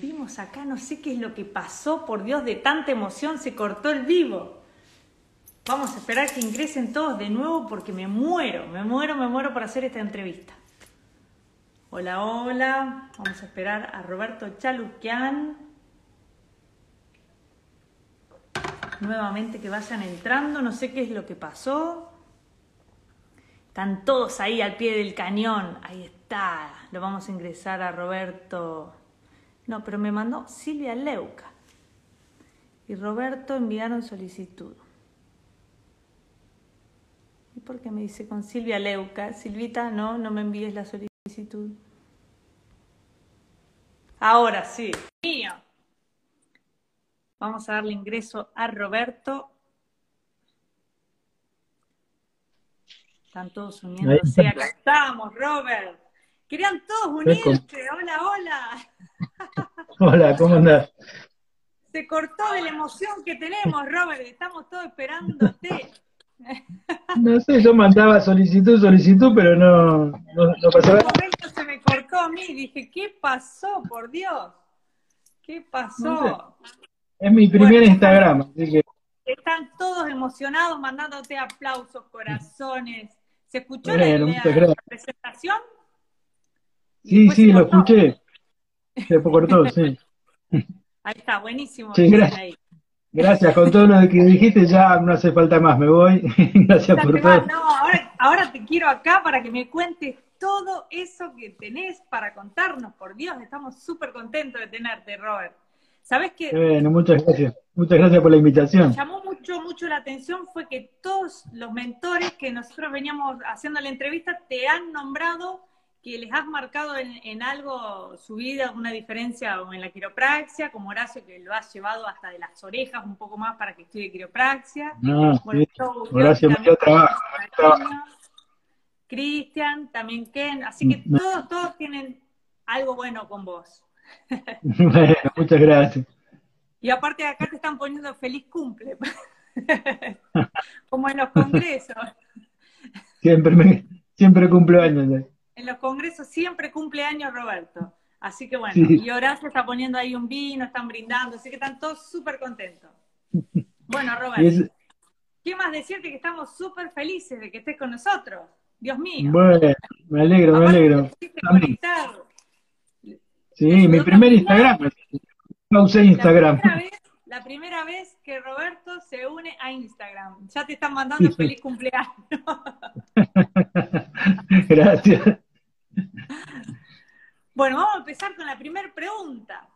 Vimos acá, no sé qué es lo que pasó, por Dios, de tanta emoción se cortó el vivo. Vamos a esperar que ingresen todos de nuevo porque me muero, me muero, me muero por hacer esta entrevista. Hola, hola. Vamos a esperar a Roberto Chaluquian. Nuevamente que vayan entrando, no sé qué es lo que pasó. Están todos ahí al pie del cañón. Ahí está. Lo vamos a ingresar a Roberto. No, pero me mandó Silvia Leuca. Y Roberto enviaron solicitud. ¿Y por qué me dice con Silvia Leuca? Silvita, no, no me envíes la solicitud. Ahora sí. Mío. Vamos a darle ingreso a Roberto. Están todos uniéndose. Acá estamos, Robert. Querían todos unirse. Hola, hola. Hola, ¿cómo andás? Se cortó de la emoción que tenemos, Robert. Estamos todos esperándote. No sé, yo mandaba solicitud, solicitud, pero no, no, no pasaba. En un momento se me cortó a mí. Dije, ¿qué pasó, por Dios? ¿Qué pasó? Es mi primer Instagram, así que... Están todos emocionados mandándote aplausos, corazones. ¿Se escuchó Bueno, la, presentación? Sí, sí, lo escuché. Se cortó, sí. Ahí está, buenísimo. Sí, gracias. ahí. Gracias, con todo lo que dijiste ya no hace falta más, me voy. Gracias Ya por vas, todo. no, ahora, ahora te quiero acá para que me cuentes todo eso que tenés para contarnos. Por Dios, estamos súper contentos de tenerte, Robert. ¿Sabés que Bueno, muchas gracias. Muchas gracias por la me invitación. llamó mucho, mucho la atención fue que todos los mentores que nosotros veníamos haciendo la entrevista te han nombrado que les has marcado en, en algo su vida, alguna diferencia o en la quiropraxia, como Horacio que lo has llevado hasta de las orejas un poco más para que estudie quiropraxia. No, Bueno, sí. yo- Horacio, mucho trabajo, Cristian, también Ken, así que Mm, todos, todos tienen algo bueno con vos. Bueno, muchas gracias. Y aparte acá te están poniendo feliz cumple, como en los congresos. Siempre me, siempre cumplo años. ¿eh? En los congresos siempre cumple años Roberto. Así que bueno, Sí. y Horacio está poniendo ahí un vino, están brindando, así que están todos súper contentos. Bueno, Roberto, es- ¿qué más decirte que estamos súper felices de que estés con nosotros? Dios mío. bueno, me alegro, me Aparte alegro. También. conectar. Sí, mi primer Instagram. No usé La Instagram. primera, vez, la primera vez que Roberto se une a Instagram. Ya te están mandando feliz cumpleaños. Gracias. Bueno, vamos a empezar con la primera pregunta,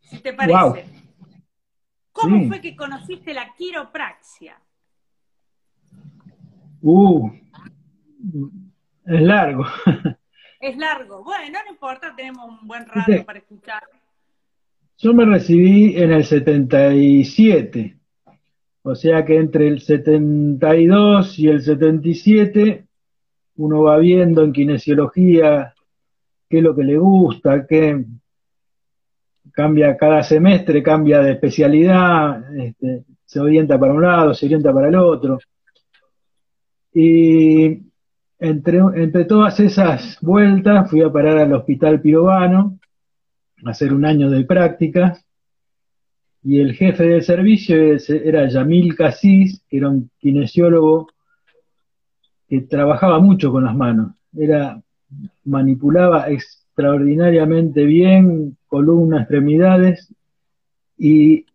si te parece. Wow. ¿Cómo Sí. fue que conociste la quiropraxia? Uh, es largo. Es largo. Bueno, no importa, tenemos un buen rato Sí. para escuchar. Yo me recibí en el 77, o sea que entre el 72 y el 77 uno va viendo en kinesiología qué es lo que le gusta, qué cambia cada semestre, cambia de especialidad, este, se orienta para un lado, se orienta para el otro. Y entre, entre todas esas vueltas fui a parar al Hospital Pirovano, hacer un año de prácticas y el jefe del servicio era Yamil Casís, que era un kinesiólogo que trabajaba mucho con las manos, era, manipulaba extraordinariamente bien columna, extremidades, y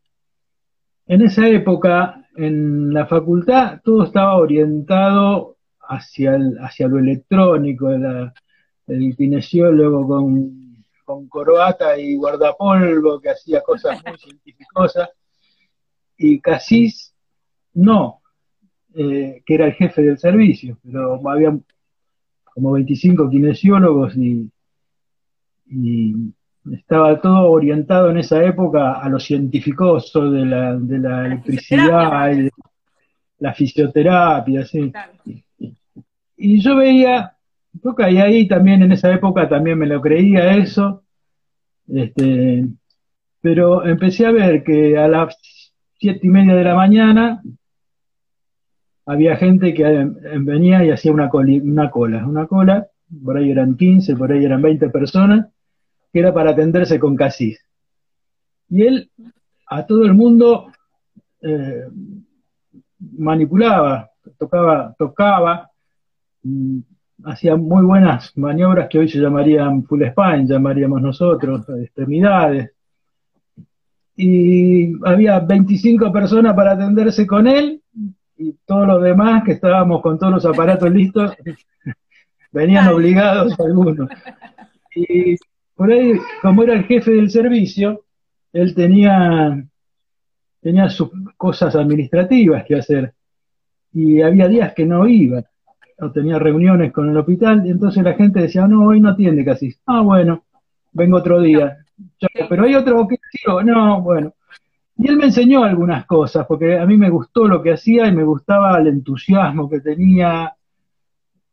en esa época en la facultad todo estaba orientado hacia, el- hacia lo electrónico, la- el kinesiólogo con con corbata y guardapolvo, que hacía cosas muy científicosas, y Casís no, eh, que era el jefe del servicio, pero había como 25 kinesiólogos y, y estaba todo orientado en esa época a lo científicoso de la, de la la electricidad fisioterapia. la fisioterapia, sí. Claro. Y yo veía, yo caí ahí también en esa época, también me lo creía eso, este, pero empecé a ver que a las siete y media de la mañana había gente que venía y hacía una, una cola, una cola, por ahí eran 15, por ahí eran 20 personas, que era para atenderse con casis. Y él a todo el mundo eh, manipulaba, tocaba, tocaba, mm, hacía muy buenas maniobras que hoy se llamarían full spine, llamaríamos nosotros, extremidades. Y había 25 personas para atenderse con él y todos los demás que estábamos con todos los aparatos listos, venían obligados algunos. Y por ahí, como era el jefe del servicio, él tenía, tenía sus cosas administrativas que hacer. Y había días que no iba, o tenía reuniones con el hospital, y entonces la gente decía, no, hoy no atiende casi. Ah, bueno, vengo otro día. pero hay otro que no, bueno. Y él me enseñó algunas cosas, porque a mí me gustó lo que hacía y me gustaba el entusiasmo que tenía,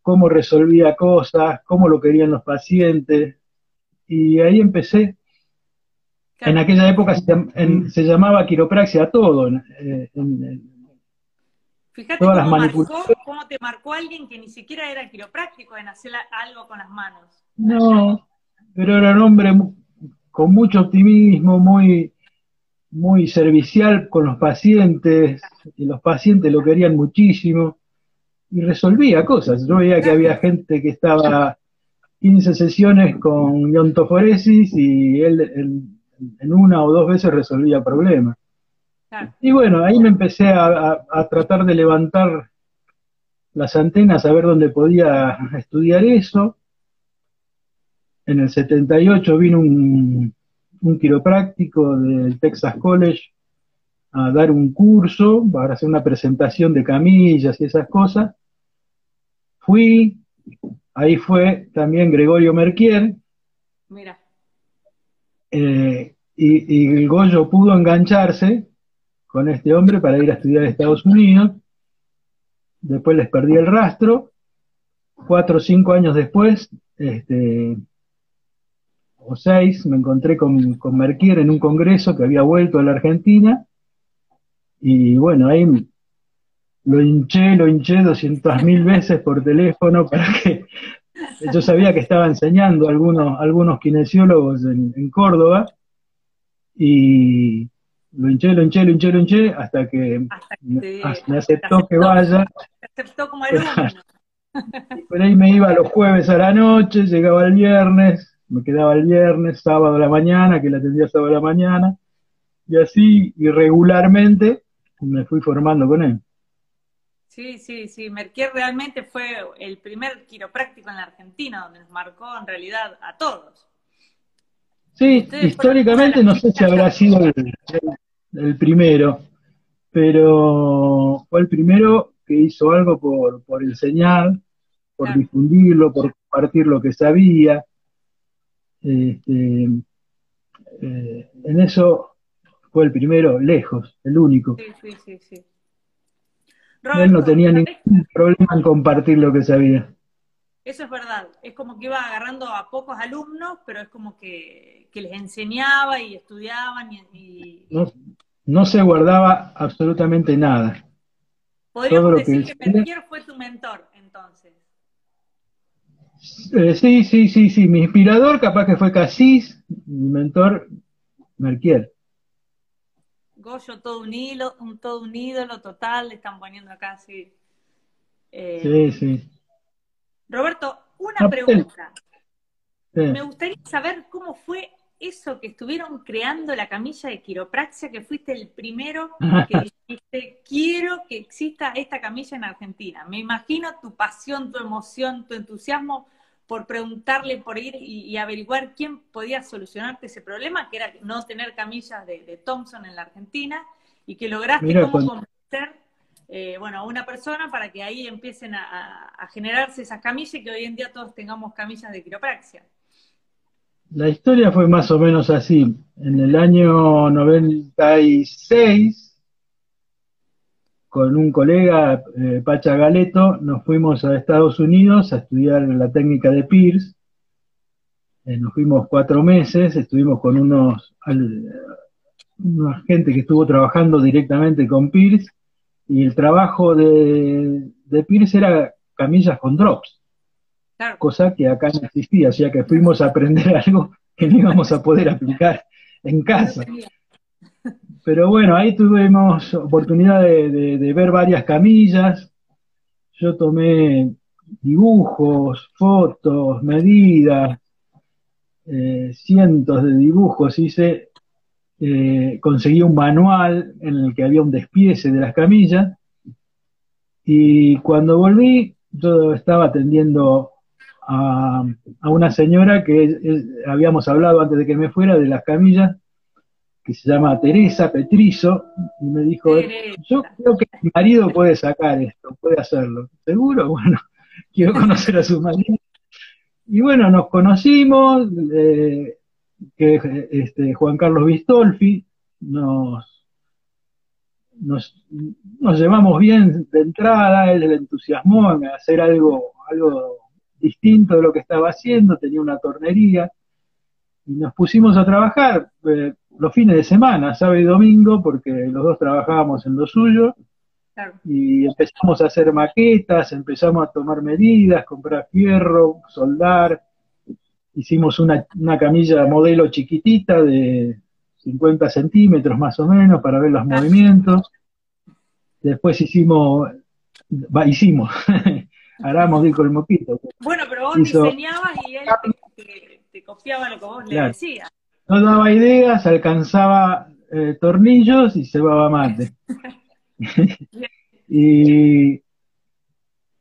cómo resolvía cosas, cómo lo querían los pacientes. Y ahí empecé. En aquella época se, llamaba quiropraxia todo. Eh, Fíjate cómo, te marcó alguien que ni siquiera era quiropráctico en hacer algo con las manos. No, pero era un hombre con mucho optimismo, muy, muy servicial con los pacientes, y los pacientes lo querían muchísimo, y resolvía cosas. Yo veía que había gente que estaba 15 sesiones con iontoforesis y él en, una o dos veces resolvía problemas. Y bueno, ahí me empecé a, tratar de levantar las antenas a ver dónde podía estudiar eso. En el 78 vino un, un quiropráctico del Texas College a dar un curso para hacer una presentación de camillas y esas cosas. Fui, ahí fue también Gregorio Merquier. Mira. Eh, y, y, el Goyo pudo engancharse con este hombre para ir a estudiar a Estados Unidos. Después les perdí el rastro. Cuatro o cinco años después, este, o seis, me encontré con, con Merquier en un congreso que había vuelto a la Argentina, y bueno, ahí lo hinché, lo hinché doscientas mil veces por teléfono para que yo sabía que estaba enseñando a algunos, algunos kinesiólogos en, Córdoba, y lo hinché, lo hinché, lo hinché, lo hinché, hasta que, me, aceptó que vaya. aceptó como alumno. Por ahí me iba los jueves a la noche, llegaba el viernes, me quedaba el viernes, sábado a la mañana, que la atendía sábado a la mañana, y así irregularmente me fui formando con él. Sí, sí, sí. Merquier realmente fue el primer quiropráctico en la Argentina, donde nos marcó en realidad a todos. Sí, históricamente no sé si habrá sido el, primero, pero fue el primero que hizo algo por, por enseñar, por difundirlo, por compartir lo que sabía. Este, eh, en eso fue el primero, lejos, el único. Sí, sí, sí, Él no tenía ningún problema en compartir lo que sabía. Eso es verdad, es como que iba agarrando a pocos alumnos, pero es como que, les enseñaba y estudiaban y... No, se guardaba absolutamente nada. Podríamos decir que, que fue tu mentor. Eh, sí, sí, sí, sí. Mi inspirador capaz que fue Casís, mi mentor Merquier. Goyo, todo un, hilo, un, todo un ídolo total, le están poniendo acá, sí. Eh, sí, sí. Roberto, una pregunta. Me gustaría saber cómo fue eso que estuvieron creando la camilla de quiropraxia, que fuiste el primero que dijiste, quiero que exista esta camilla en Argentina. Me imagino tu pasión, tu emoción, tu entusiasmo por preguntarle, por ir y, averiguar quién podía solucionarte ese problema, que era no tener camillas de, Thompson en la Argentina, y que lograste cómo convencer eh, bueno, a una persona para que ahí empiecen a, a, generarse esas camillas y que hoy en día todos tengamos camillas de quiropraxia. La historia fue más o menos así. En el año 96 con un colega, eh, Pacha Galeto, nos fuimos a Estados Unidos a estudiar la técnica de Pierce. Eh, nos fuimos cuatro meses, estuvimos con unos, una gente que estuvo trabajando directamente con Pierce, y el trabajo de, de Pierce era camillas con drops, cosa que acá no existía, o sea que fuimos a aprender algo que no íbamos a poder aplicar en casa. Pero bueno, ahí tuvimos oportunidad de, ver varias camillas. Yo tomé dibujos, fotos, medidas, eh, cientos de dibujos hice. Eh, conseguí un manual en el que había un despiece de las camillas. Y cuando volví, yo estaba atendiendo a, una señora que habíamos hablado antes de que me fuera de las camillas que se llama Teresa Petrizo, y me dijo, yo creo que mi marido puede sacar esto, puede hacerlo. ¿Seguro? Bueno, quiero conocer a su marido. Y bueno, nos conocimos, eh, que este, Juan Carlos Bistolfi, nos, nos, nos, llevamos bien de entrada, él le entusiasmó en hacer algo, algo distinto de lo que estaba haciendo, tenía una tornería, y nos pusimos a trabajar. Eh, los fines de semana, sábado y domingo, porque los dos trabajábamos en lo suyo, y empezamos a hacer maquetas, empezamos a tomar medidas, comprar fierro, soldar, hicimos una, una camilla modelo chiquitita de 50 centímetros más o menos para ver los movimientos, después hicimos, va, hicimos, Aramos dijo el moquito. Bueno, pero vos diseñabas y él te, copiaba lo que vos le decías no daba ideas, alcanzaba eh, tornillos y se cebaba mate. y,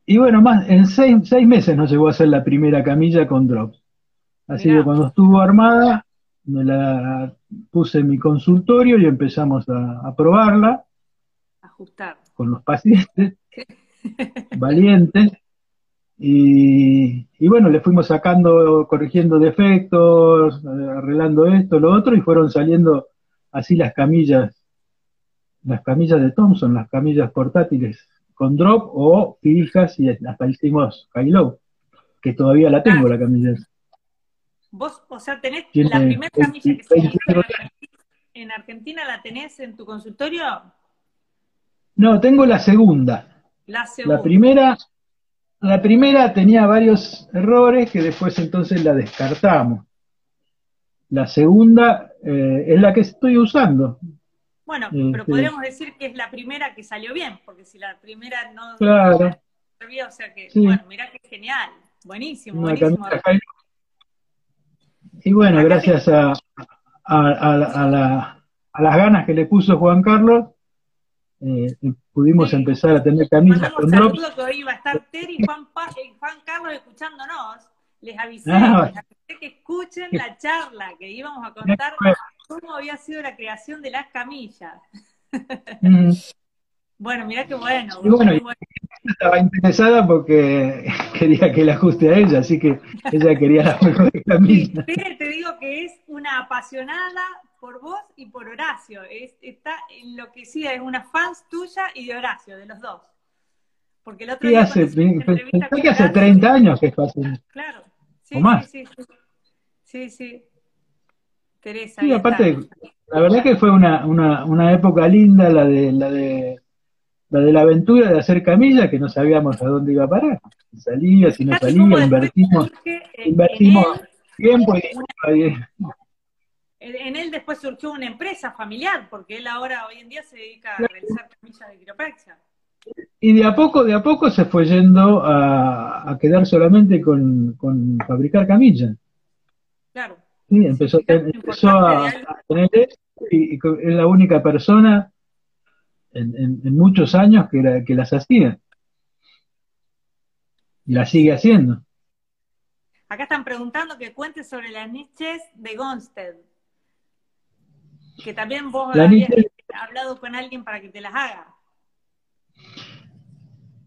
y bueno, más en seis, seis, meses nos llegó a hacer la primera camilla con drops. Así que cuando estuvo armada, me la puse en mi consultorio y empezamos a, a probarla. Ajustar. Con los pacientes. valientes. Y, bueno, le fuimos sacando, corrigiendo defectos, arreglando esto, lo otro, y fueron saliendo así las camillas, las camillas de Thompson, las camillas portátiles con drop o fijas y hasta hicimos Kylo, que todavía la tengo la camilla. Vos, o sea, tenés la primera camilla que se en Argentina, ¿la tenés en tu consultorio? No, tengo la segunda. La segunda. La primera la primera tenía varios errores que después entonces la descartamos. La segunda eh, es la que estoy usando. Bueno, pero este, podríamos decir que es la primera que salió bien, porque si la primera no claro. servía, o sea que, bueno, mirá que genial, buenísimo, buenísimo. Y bueno, gracias a, a, las ganas que le puso Juan Carlos, eh, pudimos empezar a tener camisas con drops. que hoy iba a estar Terry y Juan, Juan Carlos escuchándonos. Les avisé, ah, les avisé que escuchen la charla, que íbamos a contar cómo había sido la creación de las camillas. Mm. Bueno, mira qué bueno. Y bueno, estaba interesada porque quería que la ajuste a ella, así que ella quería la mejor camilla. te digo que es una apasionada por vos y por Horacio. Es, está enloquecida, es una fans tuya y de Horacio, de los dos. Porque el otro día hace, que hace 30 años que es fácil. Claro. Sí, más. Sí, sí, sí. sí, Teresa. Sí, aparte, la verdad que fue una, una, una época linda la de la de la de la aventura de hacer camilla que no sabíamos a dónde iba a parar. Salía, si no salía, invertimos, invertimos tiempo y en él después surgió una empresa familiar, porque él ahora hoy en día se dedica a realizar camillas de quiropraxia. Y de a poco, de a poco se fue yendo a, quedar solamente con, fabricar camillas. Claro. Sí, empezó, a, tener y, es la única persona en, muchos años que, que las hacía. Y la sigue haciendo. Acá están preguntando que cuentes sobre las niches de Gonstead. Que también vos habías hablado con alguien para que te las haga.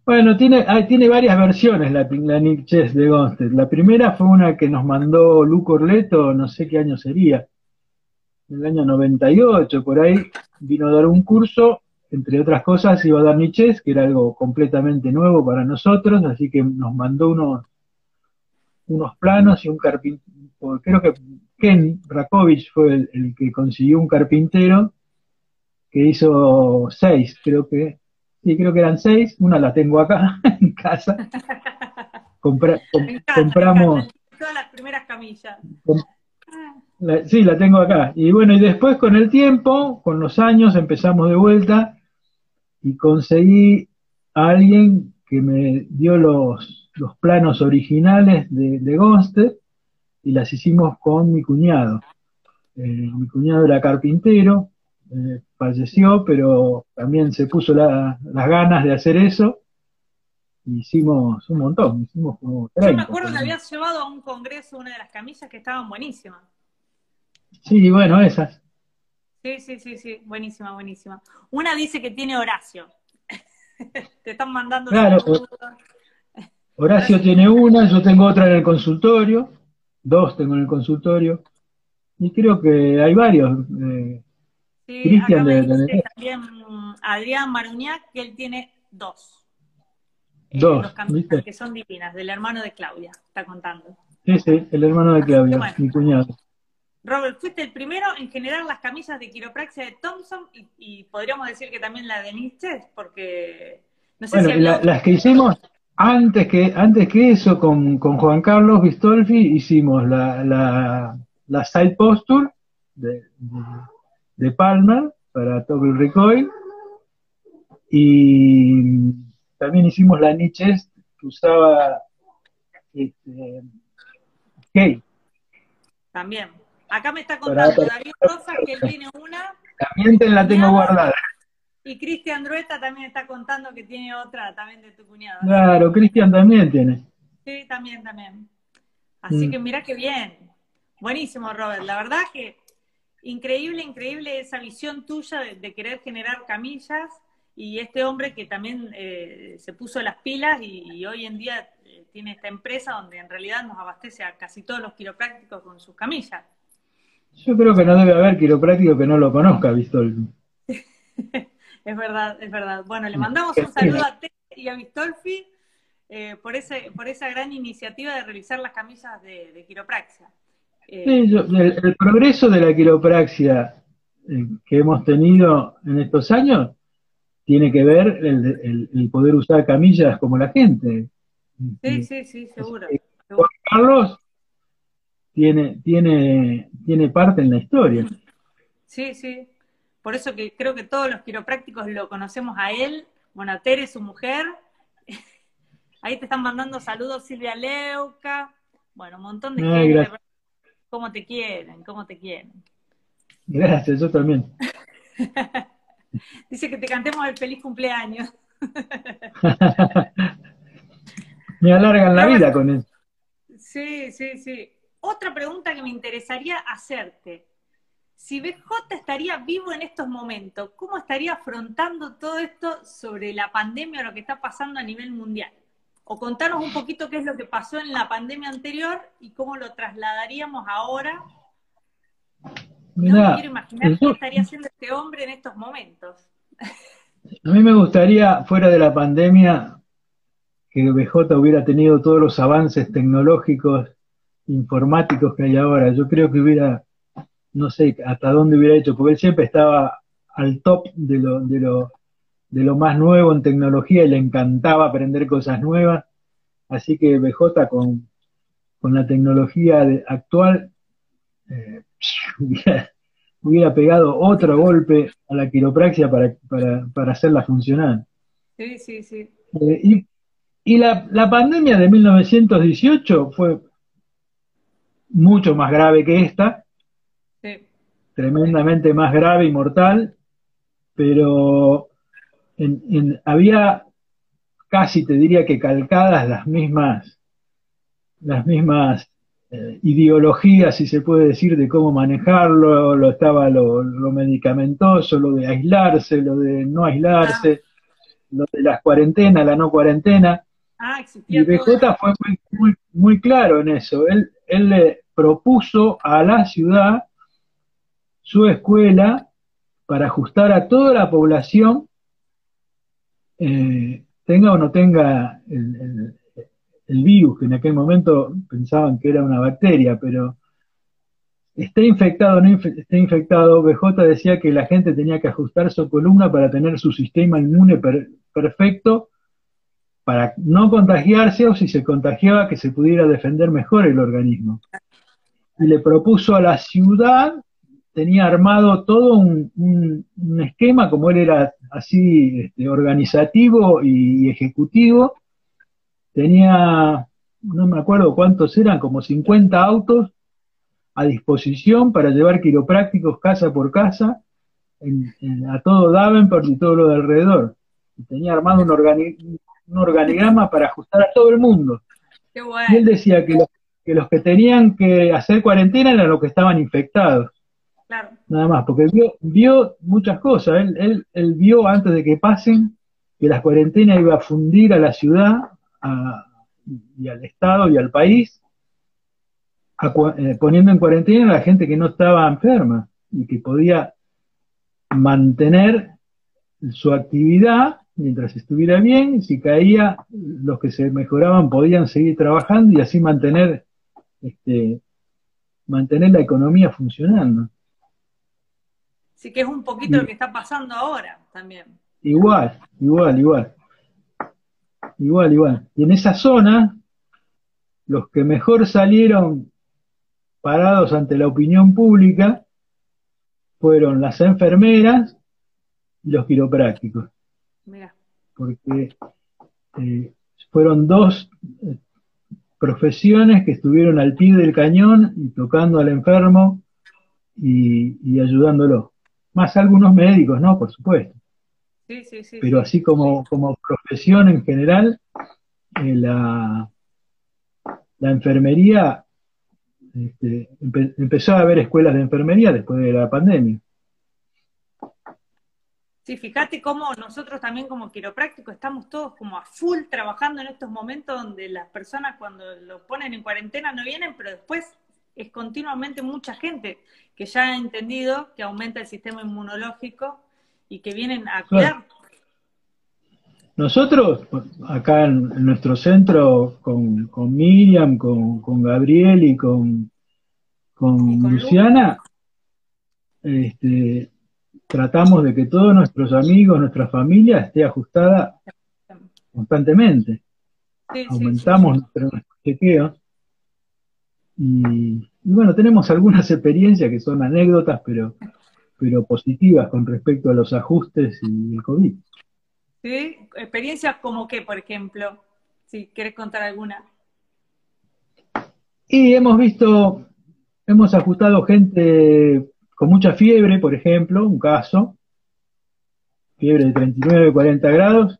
Bueno, tiene, tiene varias versiones la, la de Gonstead. La primera fue una que nos mandó Luco Orleto, no sé qué año sería, en el año 98, por ahí, vino a dar un curso, entre otras cosas iba a dar Niches, que era algo completamente nuevo para nosotros, así que nos mandó unos, unos planos y un carpintero, creo que Ken Rakovich fue el, que consiguió un carpintero que hizo seis, creo que, sí, creo que eran seis, una la tengo acá en casa. compramos. Todas las primeras camillas. sí, la tengo acá. Y bueno, y después con el tiempo, con los años, empezamos de vuelta y conseguí a alguien que me dio los, los planos originales de, de y las hicimos con mi cuñado. Eh, mi cuñado era carpintero, eh, falleció, pero también se puso las ganas de hacer eso. Hicimos un montón, hicimos como 30, Yo me acuerdo que habías llevado a un congreso una de las camisas que estaban buenísimas. Sí, bueno, esas. Sí, sí, sí, sí, buenísima, buenísima. Una dice que tiene Horacio. Te están mandando. Claro, Horacio tiene una, yo tengo otra en el consultorio, dos tengo en el consultorio, y creo que hay varios. Eh, sí, Cristian de, también Adrián Maruñac, que él tiene dos. Eh, dos, que son divinas, del hermano de Claudia, está contando. Sí, sí, el hermano de Claudia, mi cuñado. Robert, fuiste el primero en generar las camisas de quiropraxia de Thompson y, podríamos decir que también la de Nietzsche, porque no sé si las que hicimos antes que antes que eso con, Juan Carlos Bistolfi hicimos la, la, la side posture de, de, Palmer para Toggle Recoil y también hicimos la Nietzsche que usaba este, También. Acá me está contando David Rosas que él tiene una. También te la tengo guardada. Y Cristian Drueta también está contando que tiene otra también de tu cuñado. Claro, Cristian también tiene. Sí, también, también. Así mm. que mira qué bien. Buenísimo, Robert. La verdad que increíble, increíble esa visión tuya de, querer generar camillas y este hombre que también eh, se puso las pilas y, hoy en día eh, tiene esta empresa donde en realidad nos abastece a casi todos los quiroprácticos con sus camillas. Yo creo que no debe haber quiropráctico que no lo conozca, Vistolfi. es verdad, es verdad. Bueno, le mandamos un saludo a Ted y a Vistolfi eh, por, ese, por esa gran iniciativa de realizar las camisas de, quiropraxia. Eh, el, progreso de la quiropraxia eh, que hemos tenido en estos años tiene que ver el, el, poder usar camillas como la gente. Sí, sí, sí, seguro. Juan Carlos tiene, tiene, tiene parte en la historia. Sí, sí. Por eso que creo que todos los quiroprácticos lo conocemos a él. Bueno, a Tere, su mujer. Ahí te están mandando saludos Silvia Leuca. Bueno, un montón de gente. ¿Cómo te quieren? ¿Cómo te quieren? Gracias, yo también. Dice que te cantemos el feliz cumpleaños. Me alargan la vida con eso. Sí, sí, sí otra pregunta que me interesaría hacerte. Si BJ estaría vivo en estos momentos, ¿cómo estaría afrontando todo esto sobre la pandemia o lo que está pasando a nivel mundial? O contanos un poquito qué es lo que pasó en la pandemia anterior y cómo lo trasladaríamos ahora. no me quiero imaginar qué estaría haciendo este hombre en estos momentos. A mí me gustaría, fuera de la pandemia, que BJ hubiera tenido todos los avances tecnológicos informáticos que hay ahora. Yo creo que hubiera, no sé hasta dónde hubiera hecho, porque él siempre estaba al top de lo, de lo, de lo más nuevo en tecnología y le encantaba aprender cosas nuevas. Así que BJ con, con la tecnología actual eh, hubiera, pegado otro golpe a la quiropraxia para, para, para hacerla funcionar. Sí, sí, sí. Eh, y, y la, la pandemia de 1918 fue mucho más grave que esta, tremendamente más grave y mortal, pero había casi te diría que calcadas las mismas, las mismas eh, ideologías, si se puede decir, de cómo manejarlo, lo estaba lo, medicamentoso, lo de aislarse, lo de no aislarse, lo de las cuarentenas, la no cuarentena. Ah, y BJ fue muy, muy, claro en eso. Él, él le propuso a la ciudad su escuela para ajustar a toda la población, eh, tenga o no tenga el, virus, que en aquel momento pensaban que era una bacteria, pero esté infectado o no esté infectado, BJ decía que la gente tenía que ajustar su columna para tener su sistema inmune perfecto para no contagiarse o si se contagiaba que se pudiera defender mejor el organismo. y le propuso a la ciudad, tenía armado todo un, esquema, como él era así este, organizativo y, ejecutivo, tenía, no me acuerdo cuántos eran, como 50 autos a disposición para llevar quiroprácticos casa por casa a todo Davenport y todo lo de alrededor. tenía armado un, un organigrama para ajustar a todo el mundo. Y él decía que los, que los que tenían que hacer cuarentena eran los que estaban infectados. Nada más, porque vio, vio muchas cosas. Él, él, vio antes de que pasen que la cuarentena iba a fundir a la ciudad y al Estado y al país, eh, poniendo en cuarentena a la gente que no estaba enferma y que podía mantener su actividad mientras estuviera bien, si caía, los que se mejoraban podían seguir trabajando y así mantener, este, mantener la economía funcionando. Sí, que es un poquito lo que está pasando ahora también. Igual, igual, igual. Igual, igual. Y en esa zona, los que mejor salieron parados ante la opinión pública fueron las enfermeras y los quiroprácticos. Porque eh, fueron dos eh, profesiones que estuvieron al pie del cañón y tocando al enfermo y, ayudándolo. Más algunos médicos, ¿no? Por supuesto. Sí, sí, sí, Pero así como, como profesión en general, eh, la, la enfermería, este, empezó a haber escuelas de enfermería después de la pandemia. Sí, fíjate cómo nosotros también como quiroprácticos estamos todos como a full trabajando en estos momentos donde las personas cuando lo ponen en cuarentena no vienen, pero después es continuamente mucha gente que ya ha entendido que aumenta el sistema inmunológico y que vienen a cuidar. Nosotros, acá en, nuestro centro, con, con Miriam, con, Gabriel y con, con, Luciana, este, tratamos de que todos nuestros amigos, nuestra familia esté ajustada constantemente. Aumentamos nuestros chequeos. Y, bueno, tenemos algunas experiencias que son anécdotas, pero, pero positivas con respecto a los ajustes y el COVID. Sí, experiencias como qué, por ejemplo, si quieres contar alguna. Y hemos visto, hemos ajustado gente con mucha fiebre, por ejemplo, un caso, fiebre de 39, 40 grados,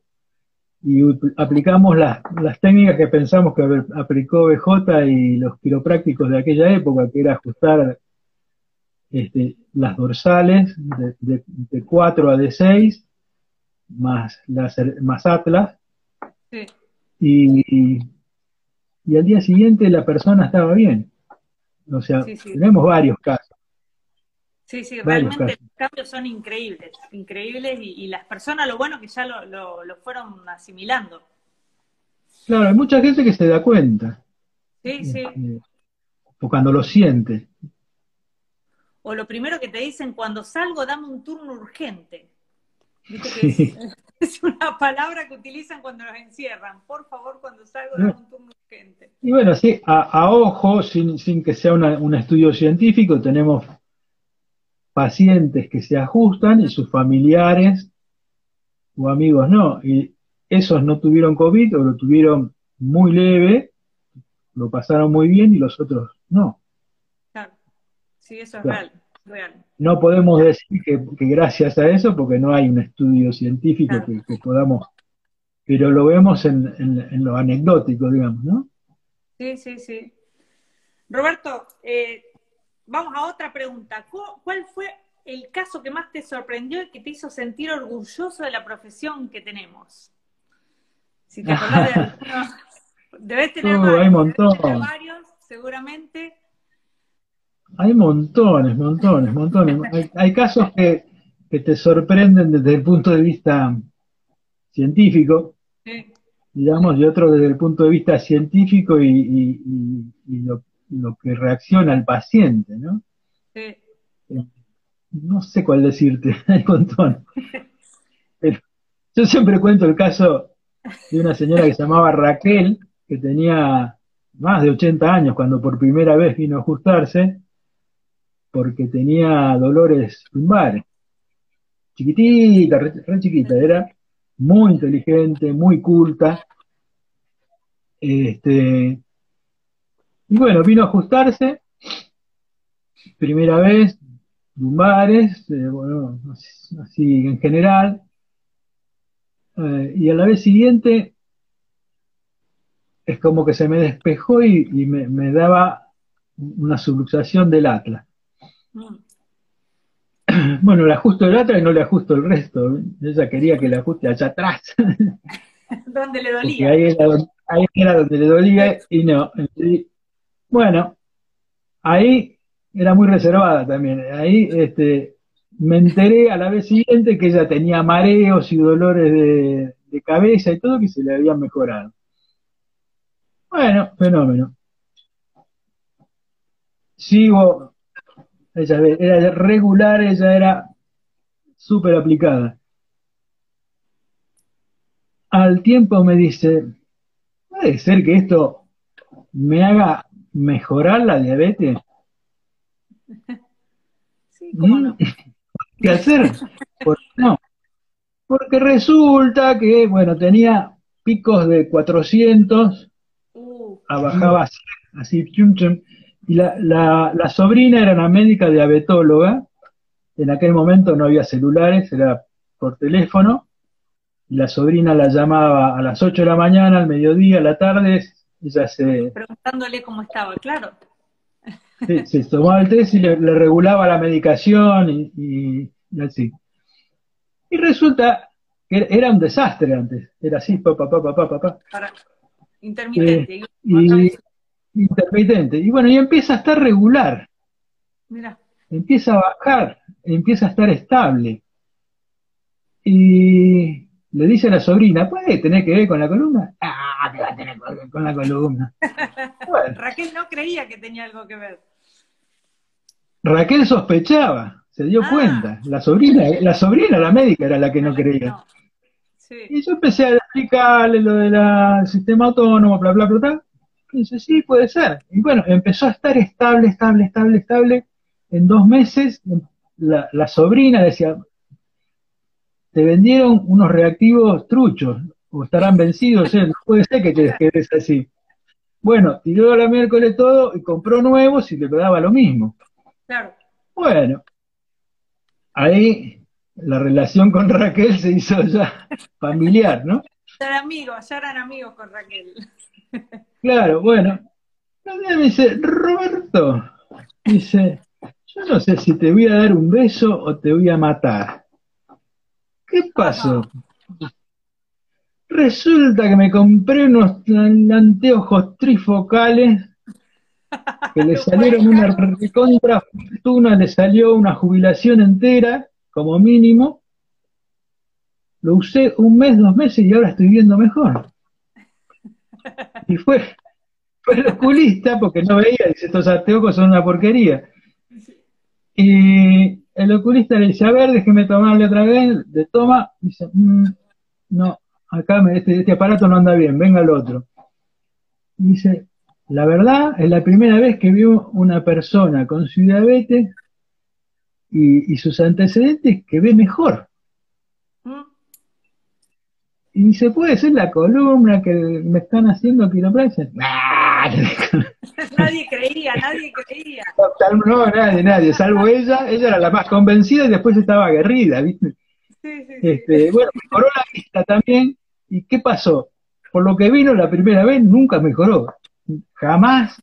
y aplicamos las, técnicas que pensamos que aplicó BJ y los quiroprácticos de aquella época, que era ajustar este, las dorsales de, 4 a D6, más, las, más Atlas, y, y, al día siguiente la persona estaba bien. O sea, tenemos varios casos. Sí, sí, realmente los cambios son increíbles, increíbles y, las personas, lo bueno que ya lo, fueron asimilando. Claro, hay mucha gente que se da cuenta. Sí, sí. Este, o cuando lo siente. O lo primero que te dicen, cuando salgo, dame un turno urgente. es, una palabra que utilizan cuando los encierran. Por favor, cuando salgo, dame un turno urgente. Y bueno, sí, a, ojo, sin, sin que sea un estudio científico, tenemos pacientes que se ajustan y sus familiares o amigos no. Y esos no tuvieron COVID o lo tuvieron muy leve, lo pasaron muy bien y los otros no. Claro. Sí, eso es real, No podemos decir que, gracias a eso, porque no hay un estudio científico que, podamos, pero lo vemos en, en, lo anecdótico, digamos, ¿no? Sí, sí, sí. Roberto, eh, vamos a otra pregunta. ¿Cuál fue el caso que más te sorprendió y que te hizo sentir orgulloso de la profesión que tenemos? Si te acordás de algunos, debes tener, varios, seguramente. Hay montones, montones, montones. hay, casos que, te sorprenden desde el punto de vista científico, digamos, y otros desde el punto de vista científico y, lo lo que reacciona el paciente, ¿no? Sí. Eh, no sé cuál decirte, hay un montón. yo siempre cuento el caso de una señora que se llamaba Raquel, que tenía más de 80 años, cuando por primera vez vino a ajustarse, porque tenía dolores lumbares. Chiquitita, re, chiquita, era muy inteligente, muy culta. Este, y bueno, vino a ajustarse, primera vez, lumbares, eh, bueno, así en general, eh, y a la vez siguiente es como que se me despejó y, me, daba una subluxación del atlas. Mm. Bueno, le ajusto el atlas y no le ajusto el resto. Ella quería que le ajuste allá atrás. donde le dolía. Ahí era, donde le dolía y no. Bueno, ahí era muy reservada también. Ahí este, me enteré a la vez siguiente que ella tenía mareos y dolores de, de cabeza y todo que se le habían mejorado. Bueno, fenómeno. Sigo, ella era regular, ella era súper aplicada. Al tiempo me dice, puede ser que esto me haga mejorar la diabetes. Sí, ¿cómo no? ¿Qué hacer? no? Porque resulta que, bueno, tenía picos de 400 bajaba así, y la, la, sobrina era una médica diabetóloga, en aquel momento no había celulares, era por teléfono, y la sobrina la llamaba a las 8 de la mañana, al mediodía, a la tarde, ella se... Preguntándole cómo estaba, claro. se tomaba el test y le, regulaba la medicación y, así. Y resulta que era un desastre antes, era así, papá, papá, papá, papá. Intermitente. Eh, y, intermitente. Y bueno, y empieza a estar regular. Mira. Empieza a bajar, empieza a estar estable. Y le dice a la sobrina, ¿puede tener que ver con la columna? Ah, que va a tener que ver con la columna. Raquel no creía que tenía algo que ver. Raquel sospechaba, se dio ah. cuenta. La sobrina, la sobrina, la médica, era la que no creía. Y yo empecé a explicarle lo del sistema autónomo, bla, bla, bla, bla. Y dice, sí, puede ser. Y bueno, empezó a estar estable, estable, estable, estable. En dos meses, la, la sobrina decía, te vendieron unos reactivos truchos, o estarán vencidos, ¿eh? no puede ser que te quedes así. Bueno, tiró la miércoles todo y compró nuevos y le daba lo mismo. Claro. Bueno, ahí la relación con Raquel se hizo ya familiar, ¿no? Ya eran amigos, ya eran amigos con Raquel. Claro, bueno. me dice, Roberto, dice, yo no sé si te voy a dar un beso o te voy a matar. ¿Qué pasó? Resulta que me compré unos anteojos trifocales que le salieron una recontra fortuna, le salió una jubilación entera como mínimo, lo usé un mes, dos meses y ahora estoy viendo mejor. Y fue, fue el oculista porque no veía, dice, estos anteojos son una porquería. Y el oculista le dice, a ver, déjeme tomarle otra vez, de toma, dice, mm, no, acá este, este aparato no anda bien, venga el otro. dice, la verdad, es la primera vez que vio una persona con su diabetes y, sus antecedentes que ve mejor. Mm. Y se puede ser la columna que me están haciendo quiropraxia. nadie creía, nadie creía. No, nadie, nadie, salvo ella, ella era la más convencida y después estaba aguerrida, ¿viste? Sí, sí, este, Bueno, mejoró la vista también. ¿Y qué pasó? Por lo que vino la primera vez, nunca mejoró. Jamás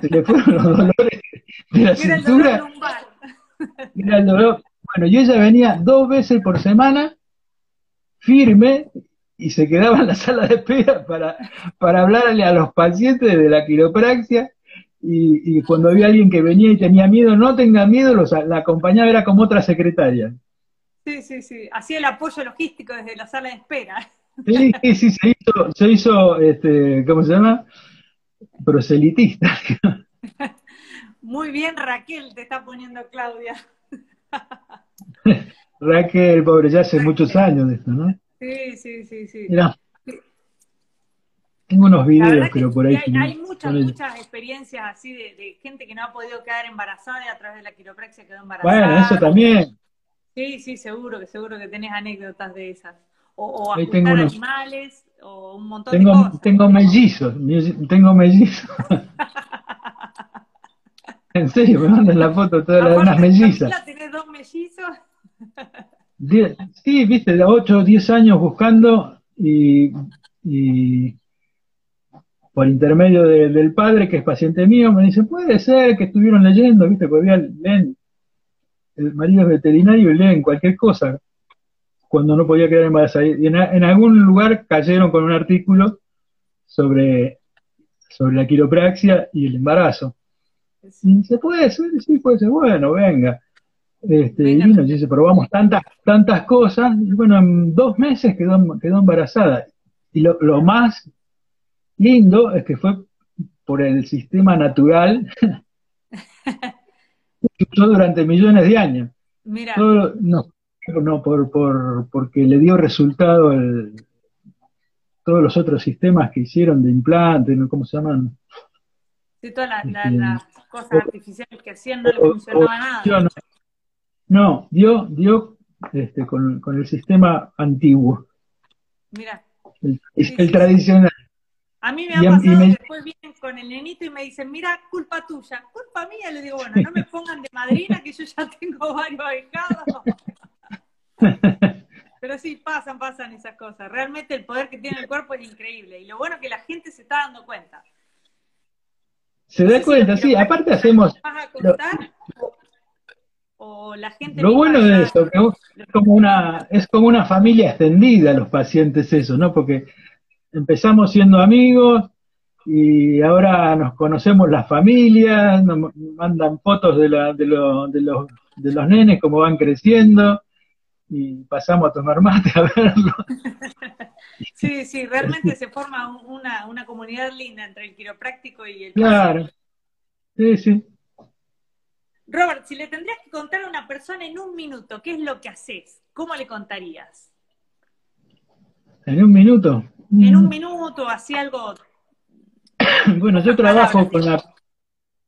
se le fueron los dolores de la cintura. Bueno, yo ella venía dos veces por semana, firme, y se quedaba en la sala de espera para, para hablarle a los pacientes de la quiropraxia. Y, cuando había alguien que venía y tenía miedo, no tenga miedo, los, la acompañaba, era como otra secretaria. Sí, sí, sí. Hacía el apoyo logístico desde la sala de espera. Sí, sí, sí, se hizo, se hizo este, ¿cómo se llama? Proselitista. Muy bien, Raquel, te está poniendo Claudia. Raquel, pobre, ya hace muchos años de esto, ¿no? Sí, sí, sí, sí. Tengo unos videos, creo, por ahí. Hay, muchas, muchas experiencias así de, gente que no ha podido quedar embarazada y a través de la quiropraxia quedó embarazada. Bueno, eso también. Sí, sí, seguro, que seguro que tenés anécdotas de esas. O, o ajustar animales, o un montón tengo, de cosas. Tengo mellizos, tengo mellizos. en serio, me mandan la foto todas las unas mellizas. ¿Tenés dos mellizos? sí, viste, de 8 o 10 años buscando y, y por intermedio del padre, que es paciente mío, me dice, puede ser que estuvieron leyendo, viste, porque leen, el marido es veterinario y leen cualquier cosa cuando no podía quedar embarazada. Y en, en algún lugar cayeron con un artículo sobre, sobre la quiropraxia y el embarazo. Y se puede ser, sí, puede ser, bueno, venga. Este, y nos dice, probamos tantas, tantas cosas, y bueno, en dos meses quedó, quedó embarazada. Y lo, lo más lindo es que fue por el sistema natural durante millones de años. Mira. no, no por, por, porque le dio resultado el, todos los otros sistemas que hicieron de implante, ¿cómo se llaman? Sí, todas las, este, cosas artificiales que hacían no le funcionaba nada. No, dio, dio este, con, con el sistema antiguo. Mira. El, tradicional. A mí me ha pasado que después vienen con el nenito y me dicen, mira, culpa tuya, culpa mía. Le digo, bueno, no me pongan de madrina que yo ya tengo varios ahijados. Pero sí, pasan, pasan esas cosas. Realmente el poder que tiene el cuerpo es increíble. Y lo bueno es que la gente se está dando cuenta. Se da cuenta, sí. Aparte hacemos... ¿Vas a contar? O la gente... Lo bueno de eso, que es como, una, es como una familia extendida los pacientes eso, ¿no? Porque empezamos siendo amigos y ahora nos conocemos las familias, nos mandan fotos de, la, de, lo, de, los, de los nenes, cómo van creciendo y pasamos a tomar mate a verlo. Sí, sí, realmente se forma una, una comunidad linda entre el quiropráctico y el Claro, sí, sí. Robert, si le tendrías que contar a una persona en un minuto qué es lo que haces, ¿cómo le contarías? ¿En un minuto? En un mm. minuto, así algo. bueno, yo trabajo con la.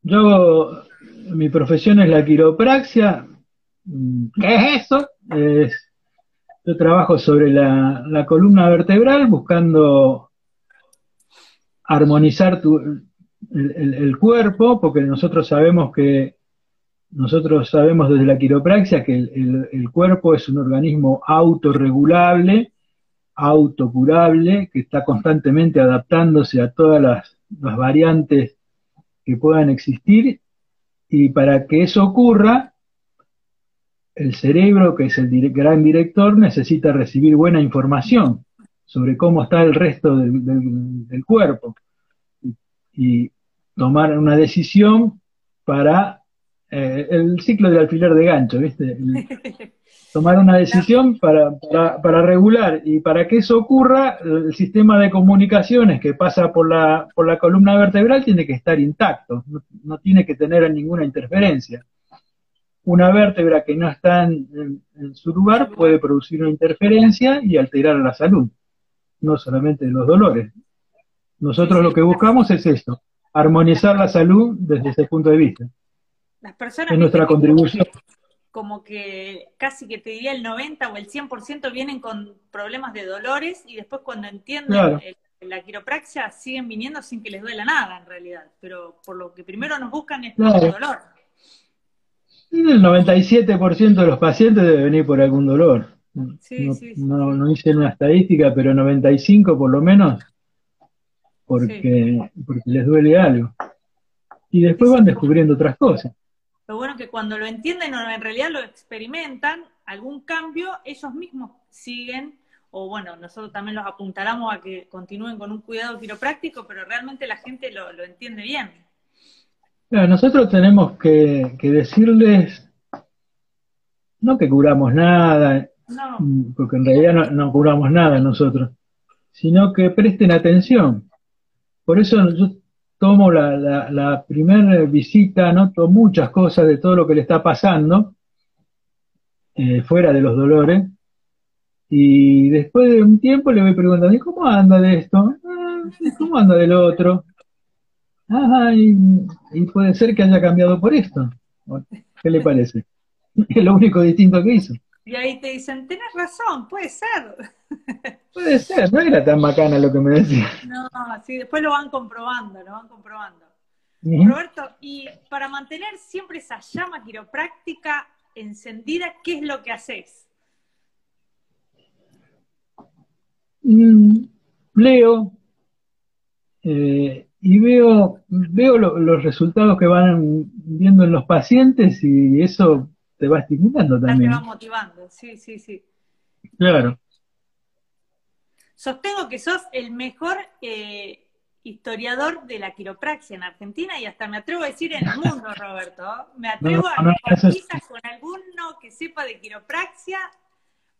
Yo, mi profesión es la quiropraxia. ¿Qué es eso? yo trabajo sobre la, columna vertebral buscando armonizar el, cuerpo, porque nosotros sabemos que nosotros sabemos desde la quiropraxia que el, cuerpo es un organismo autorregulable, autocurable, que está constantemente adaptándose a todas las, variantes que puedan existir, y para que eso ocurra, el cerebro, que es el gran director, necesita recibir buena información sobre cómo está el resto del, cuerpo y, tomar una decisión para eh, el ciclo del alfiler de gancho, ¿viste? tomar una decisión para, para, regular y para que eso ocurra, el sistema de comunicaciones que pasa por la, por la columna vertebral tiene que estar intacto, no tiene que tener ninguna interferencia una vértebra que no está en, su lugar puede producir una interferencia y alterar la salud, no solamente los dolores. Nosotros lo que buscamos es esto, armonizar la salud desde ese punto de vista. Las personas es nuestra contribución. Como que casi que te diría el 90 o el 100% vienen con problemas de dolores y después cuando entienden la quiropraxia siguen viniendo sin que les duela nada en realidad, pero por lo que primero nos buscan es por el dolor. El 97% de los pacientes debe venir por algún dolor. Sí, no, sí, no, hice una estadística, pero 95 por lo menos, porque, porque les duele algo. Y después van descubriendo otras cosas. Lo bueno es que cuando lo entienden o en realidad lo experimentan, algún cambio, ellos mismos siguen, o bueno, nosotros también los apuntaremos a que continúen con un cuidado quiropráctico, pero realmente la gente lo, lo entiende bien nosotros tenemos que, decirles, no que curamos nada, porque en realidad no, curamos nada nosotros, sino que presten atención. Por eso yo tomo la, la, primera visita, noto muchas cosas de todo lo que le está pasando, eh, fuera de los dolores, y después de un tiempo le voy preguntando, ¿y cómo anda de esto? Ah, ¿cómo anda del otro? Ah, y, puede ser que haya cambiado por esto. ¿Qué le parece? Es lo único distinto que hizo. Y ahí te dicen, tenés razón, puede ser. Puede ser, no era tan bacana lo que me decía. No, sí, después lo van comprobando, lo van comprobando. Roberto, y para mantener siempre esa llama quiropráctica encendida, ¿qué es lo que haces? Mm, leo eh, y veo, veo los resultados que van viendo en los pacientes y eso te va estimulando también. Te va motivando, sí, sí, sí. Claro. Sostengo que sos el mejor eh, historiador de la quiropraxia en Argentina y hasta me atrevo a decir en el mundo, Roberto. Me atrevo a que con alguno que sepa de quiropraxia,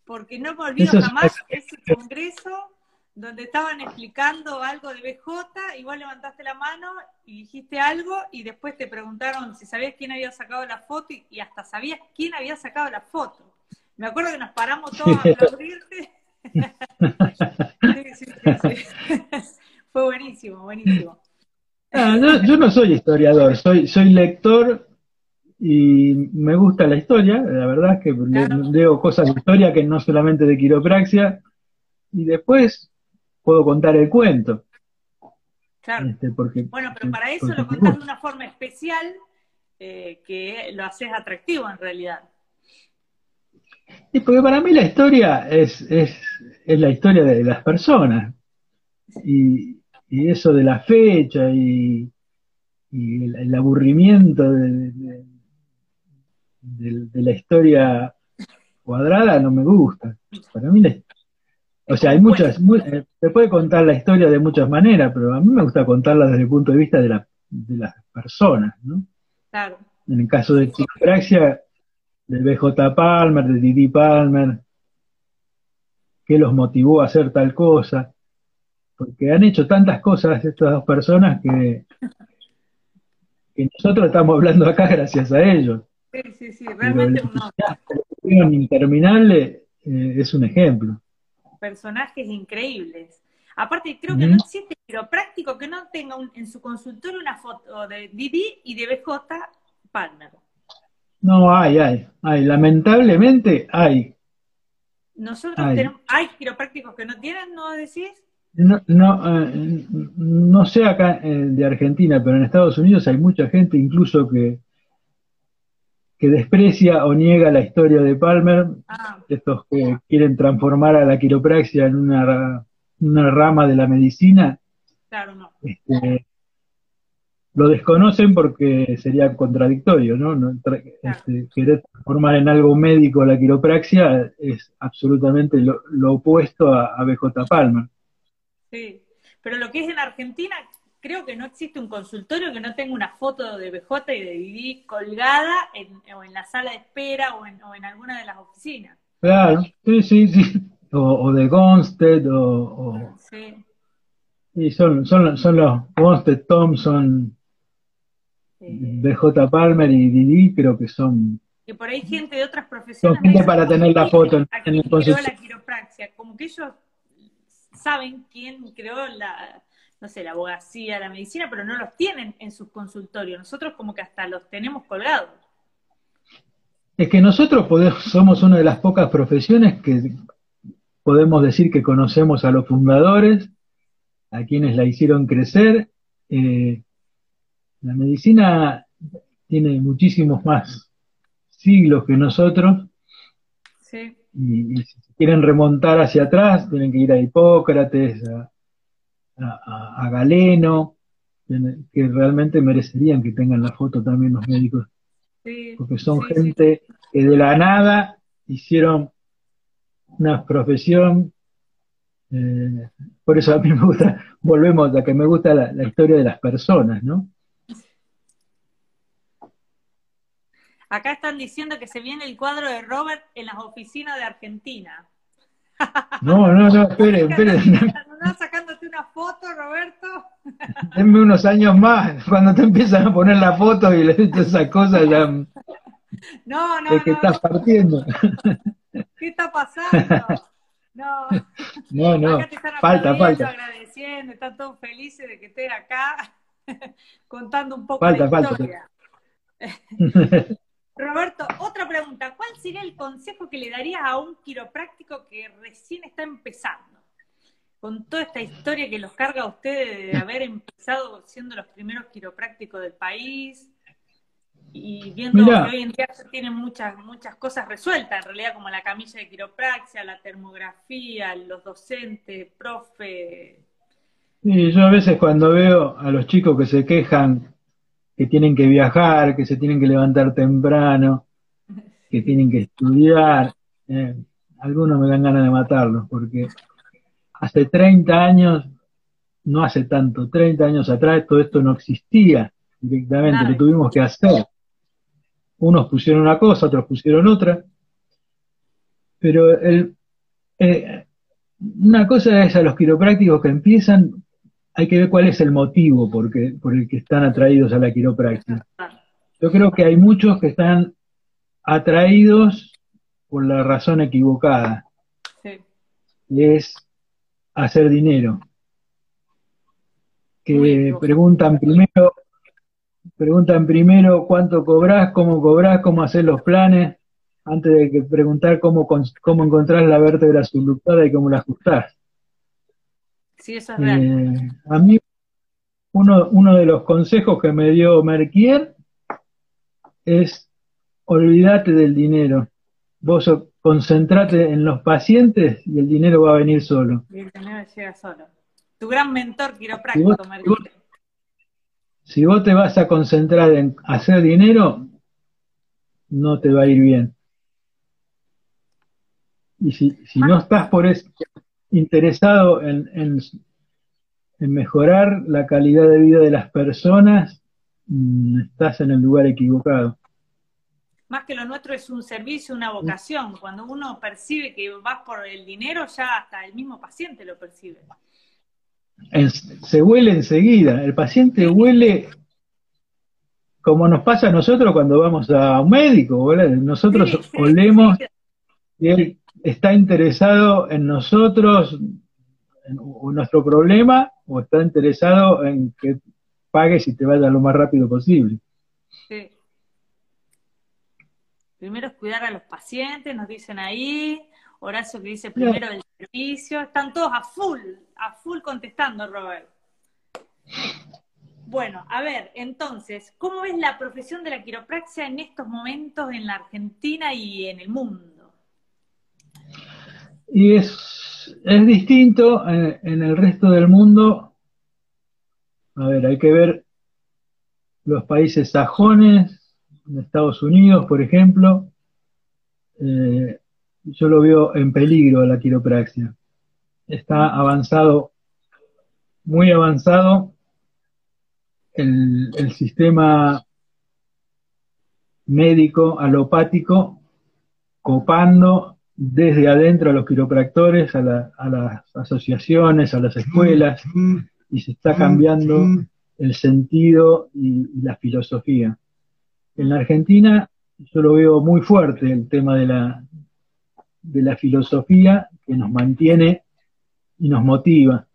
porque no me olvido jamás ese congreso donde estaban explicando algo de BJ, y vos levantaste la mano y dijiste algo, y después te preguntaron si sabías quién había sacado la foto, y, hasta sabías quién había sacado la foto. Me acuerdo que nos paramos todos a aplaudirte. sí, sí, sí, Fue buenísimo, buenísimo. Ah, yo, no soy historiador, soy, soy lector y me gusta la historia, la verdad es que leo cosas de historia que no solamente de quiropraxia, y después puedo contar el cuento. Claro. Este, porque, bueno, pero para eso lo contás de una forma especial eh, que lo haces atractivo en realidad. Y porque para mí la historia es, es, es la historia de las personas. Y, y eso de la fecha y, el, aburrimiento de, la historia cuadrada no me gusta. Para mí, o sea, hay muchas, eh, se puede contar la historia de muchas maneras, pero a mí me gusta contarla desde el punto de vista de, la, de las personas, ¿no? Claro. En el caso de Praxia, de BJ Palmer, de Didi Palmer, qué los motivó a hacer tal cosa porque han hecho tantas cosas estas dos personas que, nosotros estamos hablando acá gracias a ellos. Sí, sí, sí, realmente un interminable eh, es un ejemplo. Personajes increíbles. Aparte, creo que no existe quiropráctico que no tenga en su consultorio una foto de Didi y de BJ Palmer. No, hay, hay, hay. Lamentablemente hay. Nosotros tenemos, hay quiroprácticos que no tienen, ¿no decís? No, no, eh, no sé acá eh, de Argentina, pero en Estados Unidos hay mucha gente incluso que, que desprecia o niega la historia de Palmer, ah. estos que quieren transformar a la quiropraxia en una, una rama de la medicina. Claro, no. Este, lo desconocen porque sería contradictorio, ¿no? Este, querer transformar en algo médico la quiropraxia es absolutamente lo, opuesto a, a BJ Palmer. Sí, pero lo que es en Argentina, creo que no existe un consultorio que no tenga una foto de BJ y de Didi colgada en, o en la sala de espera o en, o en alguna de las oficinas. Claro, sí, sí, sí. O, de Gonstead o... Sí. Sí, son, son, son los Gonstead, Thompson, BJ Palmer y Didi, creo que son... Que por ahí gente de otras profesiones... Son gente para tener la foto en, el consultorio. la quiropraxia, como que ellos saben quién creó la, no sé, la abogacía, la medicina, pero no los tienen en sus consultorios. Nosotros como que hasta los tenemos colgados. Es que nosotros somos una de las pocas profesiones que podemos decir que conocemos a los fundadores, a quienes la hicieron crecer. Eh, la medicina tiene muchísimos más siglos que nosotros. Sí. y, quieren remontar hacia atrás, tienen que ir a Hipócrates, a, Galeno, que realmente merecerían que tengan la foto también los médicos. porque son gente que de la nada hicieron una profesión. Eh, por eso a mí me gusta, volvemos a que me gusta la, la historia de las personas, ¿no? Acá están diciendo que se viene el cuadro de Robert en las oficinas de Argentina. No, no, no, espere, espere. ¿No foto, Roberto? Denme unos años más, cuando te empiezan a poner la foto y esas cosas ya... No, no, Es que estás partiendo. ¿Qué está pasando? No, no, no. falta, falta. recién, están todos felices de que estés acá contando un poco de la historia. Roberto, otra pregunta. ¿Cuál sería el consejo que le darías a un quiropráctico que recién está empezando? Con toda esta historia que los carga a ustedes de haber empezado siendo los primeros quiroprácticos del país y viendo que hoy en día se tienen muchas, muchas cosas resueltas, en realidad como la camilla de quiropraxia, la termografía, los docentes, profe. Sí, yo a veces cuando veo a los chicos que se quejan que tienen que viajar, que se tienen que levantar temprano, que tienen que estudiar. Eh, algunos me dan ganas de matarlos, porque hace 30 años, no hace tanto, 30 años atrás, todo esto no existía directamente, lo tuvimos que hacer. Unos pusieron una cosa, otros pusieron otra, pero el, eh, una cosa es a los quiroprácticos que empiezan hay que ver cuál es el motivo por, por el que están atraídos a la quiropráctica. Yo creo que hay muchos que están atraídos por la razón equivocada. Sí. es hacer dinero. Que preguntan primero, preguntan primero cuánto cobras, cómo cobras, cómo hacer los planes, antes de que preguntar cómo, cómo encontrar la vértebra subluxada y cómo la ajustás. Sí, eso es real. Eh, a mí, uno, uno de los consejos que me dio Merquier es olvídate del dinero. Vos concentrate en los pacientes y el dinero va a venir solo. Y el dinero llega solo. Tu gran mentor quiropráctico, si vos, si vos te vas a concentrar en hacer dinero, no te va a ir bien. Y si, si no estás por eso, interesado en, mejorar la calidad de vida de las personas, mm, estás en el lugar equivocado. Más que lo nuestro es un servicio, una vocación. Cuando uno percibe que vas por el dinero, ya hasta el mismo paciente lo percibe. se huele enseguida. El paciente huele como nos pasa a nosotros cuando vamos a un médico. Nosotros olemos y él está interesado en nosotros, en, nuestro problema, o está interesado en que pagues y te vaya lo más rápido posible. Sí. Primero es cuidar a los pacientes, nos dicen ahí. Horacio que dice primero el servicio. Están todos a full, a full contestando, Robert. Bueno, a ver, entonces, ¿cómo es la profesión de la quiropraxia en estos momentos en la Argentina y en el mundo? Y es, es distinto en, el resto del mundo. A ver, hay que ver los países sajones, en Estados Unidos, por ejemplo. Eh, yo lo veo en peligro la quiropraxia. Está avanzado, muy avanzado el, el sistema médico alopático copando desde adentro a los quiropractores, a, las asociaciones, a las escuelas, y se está cambiando el sentido y, la filosofía. En la Argentina yo lo veo muy fuerte el tema de la, de la filosofía que nos mantiene y nos motiva.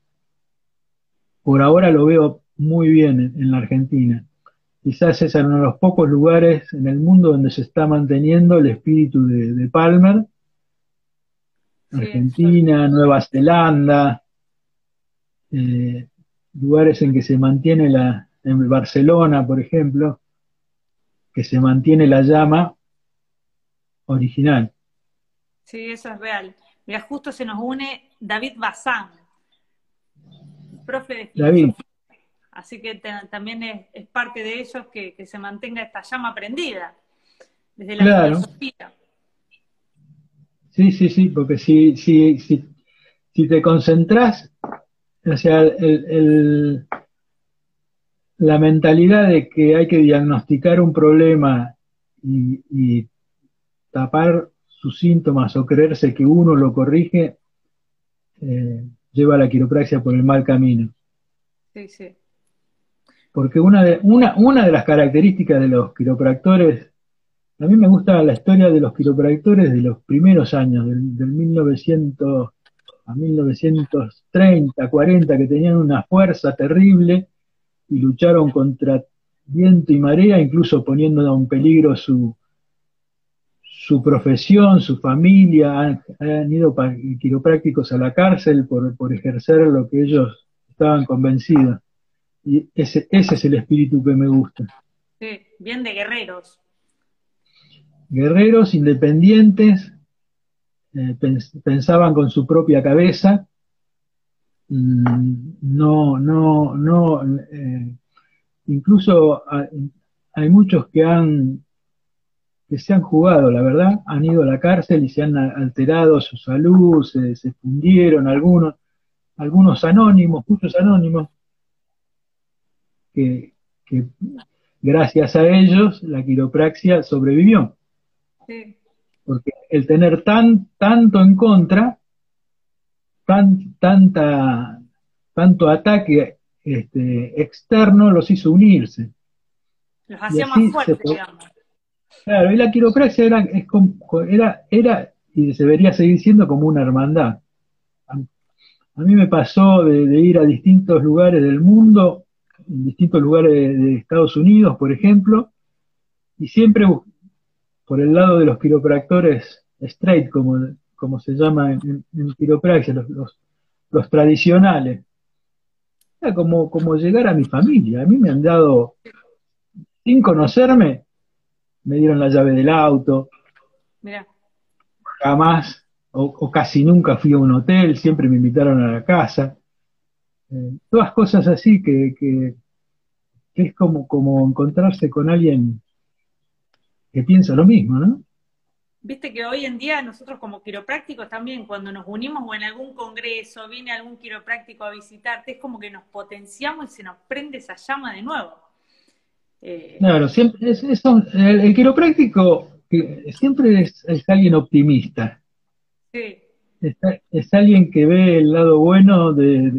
Por ahora lo veo muy bien en, la Argentina. Quizás es uno de los pocos lugares en el mundo donde se está manteniendo el espíritu de Palmer Argentina, Nueva Zelanda, eh, lugares en que se mantiene la, en Barcelona, por ejemplo, que se mantiene la llama original. Sí, eso es real. Mira, justo se nos une David Bazán, profe de filosofía. Así que también es, parte de ellos que, se mantenga esta llama prendida desde la filosofía. Sí, sí, sí, porque si, si, si, si te concentras, o sea, el, la mentalidad de que hay que diagnosticar un problema y, tapar sus síntomas o creerse que uno lo corrige, eh, lleva a la quiropraxia por el mal camino. Sí, sí. Porque una de, una, una de las características de los quiropractores a mí me gusta la historia de los quiropractores de los primeros años, del, 1900 a 1930, 40, que tenían una fuerza terrible y lucharon contra viento y marea, incluso poniendo en peligro su, su profesión, su familia, han, ido quiroprácticos a la cárcel por, por, ejercer lo que ellos estaban convencidos. Y ese, ese es el espíritu que me gusta. Sí, bien de guerreros. Guerreros independientes, eh, pensaban con su propia cabeza, no, no, no, eh, incluso hay muchos que han que se han jugado, la verdad, han ido a la cárcel y se han alterado su salud, se, fundieron algunos, algunos anónimos, muchos anónimos, que, gracias a ellos la quiropraxia sobrevivió. Porque el tener tan, tanto en contra, tan, tanta, tanto ataque este, externo los hizo unirse. Los hacía más fuertes, digamos. Claro, y la quiropraxia era, era, era, y se debería seguir siendo como una hermandad. A, mí me pasó de, ir a distintos lugares del mundo, en distintos lugares de, Estados Unidos, por ejemplo, y siempre por el lado de los quiropractores straight, como, como se llama en, quiropraxia, los, los, tradicionales. Era como, como llegar a mi familia. A mí me han dado, sin conocerme, me dieron la llave del auto. Jamás o, casi nunca fui a un hotel, siempre me invitaron a la casa. Eh, todas cosas así que, que, es como, como encontrarse con alguien que piensa lo mismo, ¿no? Viste que hoy en día nosotros como quiroprácticos también, cuando nos unimos o en algún congreso, viene algún quiropráctico a visitarte, es como que nos potenciamos y se nos prende esa llama de nuevo. Eh, claro, siempre es, el, quiropráctico siempre es, alguien optimista. Sí. Es, alguien que ve el lado bueno de,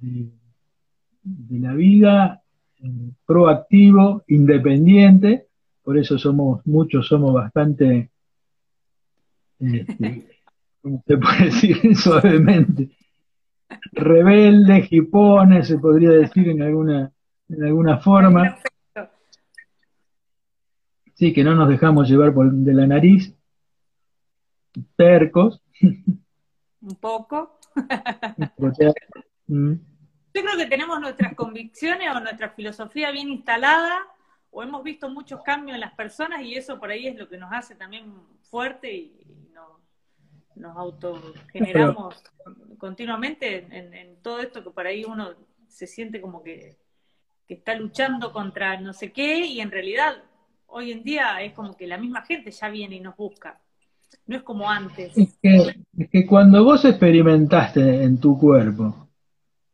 de, la vida, eh, proactivo, independiente, por eso somos, muchos somos bastante, este, ¿cómo se puede decir suavemente? Rebeldes, jipones, se podría decir en alguna de alguna forma. Sí, que no nos dejamos llevar por de la nariz, tercos. Un poco. Yo creo que tenemos nuestras convicciones o nuestra filosofía bien instalada, o hemos visto muchos cambios en las personas y eso por ahí es lo que nos hace también fuerte y, nos, autogeneramos continuamente en, en, todo esto que por ahí uno se siente como que que está luchando contra no sé qué y en realidad hoy en día es como que la misma gente ya viene y nos busca. No es como antes. Es que, cuando vos experimentaste en tu cuerpo,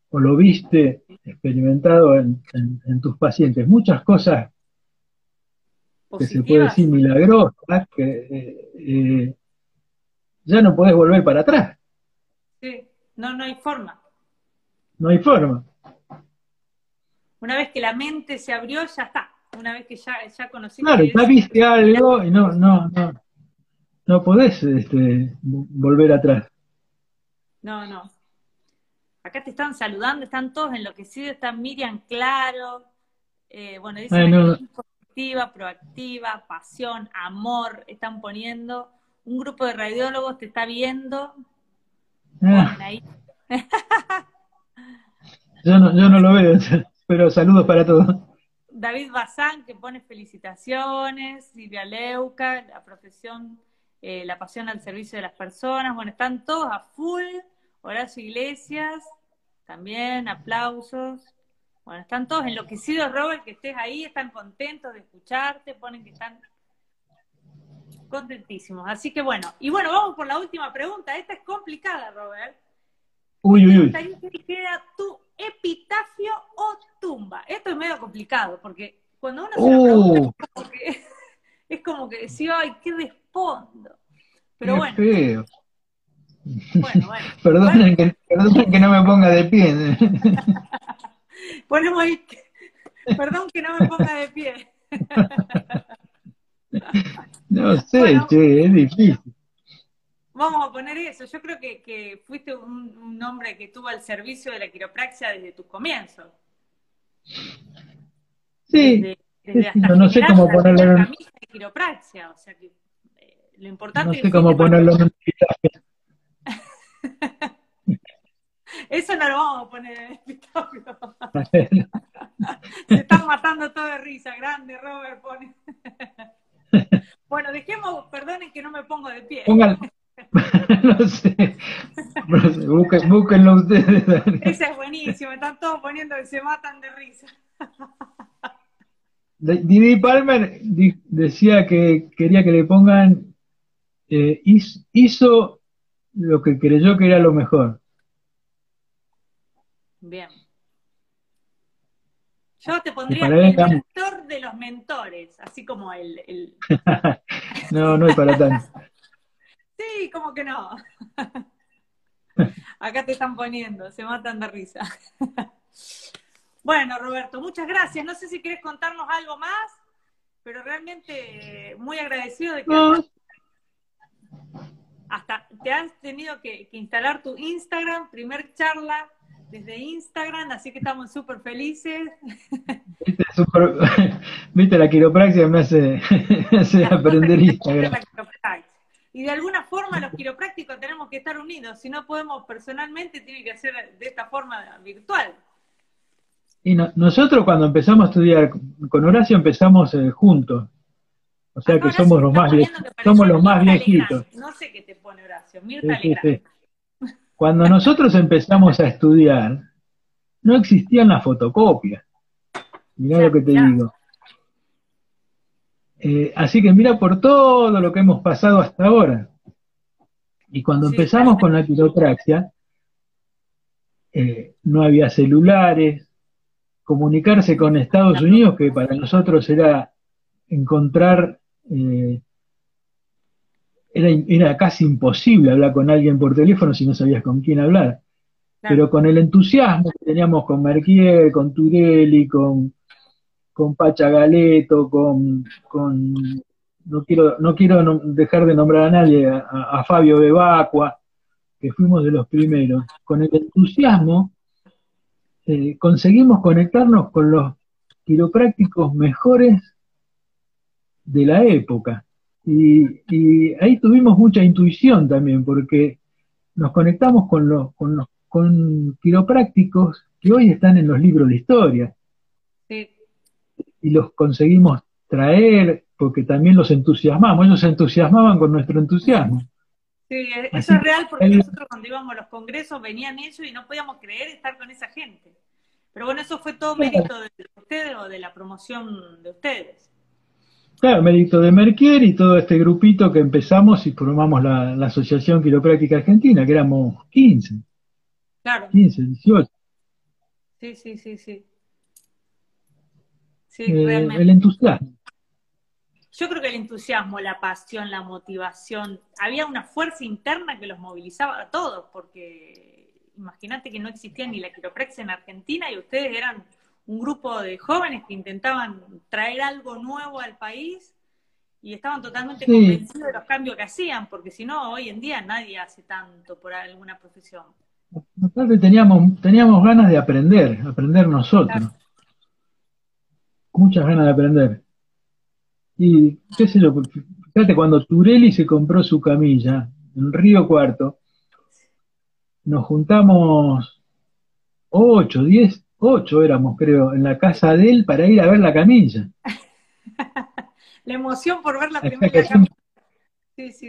o lo viste experimentado en, tus pacientes, muchas cosas que se puede decir milagrosas, que eh, eh, ya no podés volver para atrás. Sí, no, no hay forma. No hay forma. Una vez que la mente se abrió, ya está. Una vez que ya, ya conocí. Claro, ya viste algo y no, no, no, no podés este, volver atrás. No, no. Acá te están saludando, están todos enloquecidos, están Miriam Claro, eh, bueno, dicen positiva, proactiva, pasión, amor, están poniendo. Un grupo de radiólogos te está viendo. Ah. ahí. yo, no, yo no lo veo. Pero saludos para todos. David Bazán, que pone felicitaciones, Silvia Leuca, la profesión, eh, la pasión al servicio de las personas. Bueno, están todos a full. Horacio Iglesias, también, aplausos. Bueno, están todos enloquecidos, Robert, que estés ahí, están contentos de escucharte, ponen que están contentísimos. Así que bueno, y bueno, vamos por la última pregunta. Esta es complicada, Robert. Uy, uy, uy. ¿Qué queda tu epitafio o tumba? Esto es medio complicado, porque cuando uno se lo pregunta, es como que, es como que decía, ay, ¿qué respondo? Pero bueno. Feo. Bueno, bueno. Perdonen, Que, que no me ponga de pie. Ponemos ahí, perdón que no me ponga de pie. No sé, che, es difícil. Vamos a poner eso. Yo creo que, fuiste un, hombre que estuvo al servicio de la quiropraxia desde tus comienzos. Sí. no sé cómo ponerlo en camisa de quiropraxia, o sea que eh, lo importante no sé cómo ponerlo en Eso no lo vamos a poner en Se están matando todo de risa. Grande, Robert, pone. bueno, dejemos, perdonen que no me pongo de pie. Pónganlo. no sé. búsquenlo ustedes. Ese es buenísimo. Están todos poniendo que se matan de risa. Didi Palmer decía que quería que le pongan eh, hizo lo que creyó que era lo mejor. Bien. Yo te pondría el mentor de los mentores, así como el... el... no, no es para tanto. sí, como que no. Acá te están poniendo, se matan de risa. bueno, Roberto, muchas gracias. No sé si quieres contarnos algo más, pero realmente muy agradecido de que hasta te has tenido que instalar tu Instagram, primer charla desde Instagram, así que estamos súper felices. Viste, la quiropraxia me hace, aprender Instagram. Y de alguna forma los quiroprácticos tenemos que estar unidos, si no podemos personalmente, tiene que ser de esta forma virtual. Y nosotros cuando empezamos a estudiar con Horacio empezamos eh, juntos. O sea que somos los más somos los más viejitos. No sé qué te pone Horacio, Mirta sí, cuando nosotros empezamos a estudiar, no existían las fotocopias. Mirá lo que te digo. Eh, así que mira por todo lo que hemos pasado hasta ahora. Y cuando empezamos con la quiropraxia, eh, no había celulares, comunicarse con Estados Unidos, que para nosotros era encontrar eh, era, casi imposible hablar con alguien por teléfono si no sabías con quién hablar. Pero con el entusiasmo que teníamos con Merquier, con Turelli, con, con Pacha Galeto, con, con no quiero, no quiero dejar de nombrar a nadie, a, Fabio Bebacua, que fuimos de los primeros, con el entusiasmo eh, conseguimos conectarnos con los quiroprácticos mejores de la época. Y, ahí tuvimos mucha intuición también, porque nos conectamos con los, con los con quiroprácticos que hoy están en los libros de historia. Y los conseguimos traer porque también los entusiasmamos, ellos se entusiasmaban con nuestro entusiasmo. Sí, eso es real porque nosotros cuando íbamos a los congresos venían ellos y no podíamos creer estar con esa gente. Pero bueno, eso fue todo mérito de ustedes o de la promoción de ustedes. Claro, mérito de Merquier y todo este grupito que empezamos y formamos la, Asociación Quiropráctica Argentina, que éramos 15. Claro. 15, 18. Sí, sí, sí, sí. Sí, eh, El entusiasmo. Yo creo que el entusiasmo, la pasión, la motivación, había una fuerza interna que los movilizaba a todos, porque imagínate que no existía ni la quiropraxia en Argentina y ustedes eran un grupo de jóvenes que intentaban traer algo nuevo al país y estaban totalmente convencidos de los cambios que hacían, porque si no, hoy en día nadie hace tanto por alguna profesión. teníamos, teníamos ganas de aprender, aprender nosotros. Muchas ganas de aprender. Y qué sé yo, fíjate, cuando Turelli se compró su camilla en Río Cuarto, nos juntamos ocho, diez, ocho éramos, creo, en la casa de él para ir a ver la camilla. la emoción por ver la primera camilla.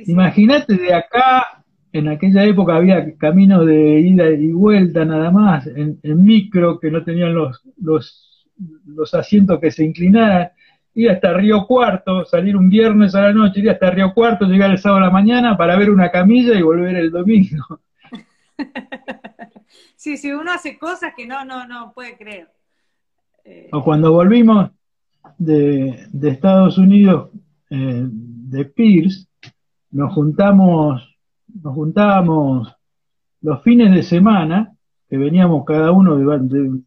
Imagínate de acá, en aquella época había caminos de ida y vuelta nada más, en, micro, que no tenían los, los, los asientos que se inclinaran, ir hasta Río Cuarto, salir un viernes a la noche, ir hasta Río Cuarto, llegar el sábado a la mañana para ver una camilla y volver el domingo. sí, sí, uno hace cosas que no, no, no puede creer. Eh, o cuando volvimos de, Estados Unidos, eh, de Pierce, nos juntamos, nos juntábamos los fines de semana, que veníamos cada uno de,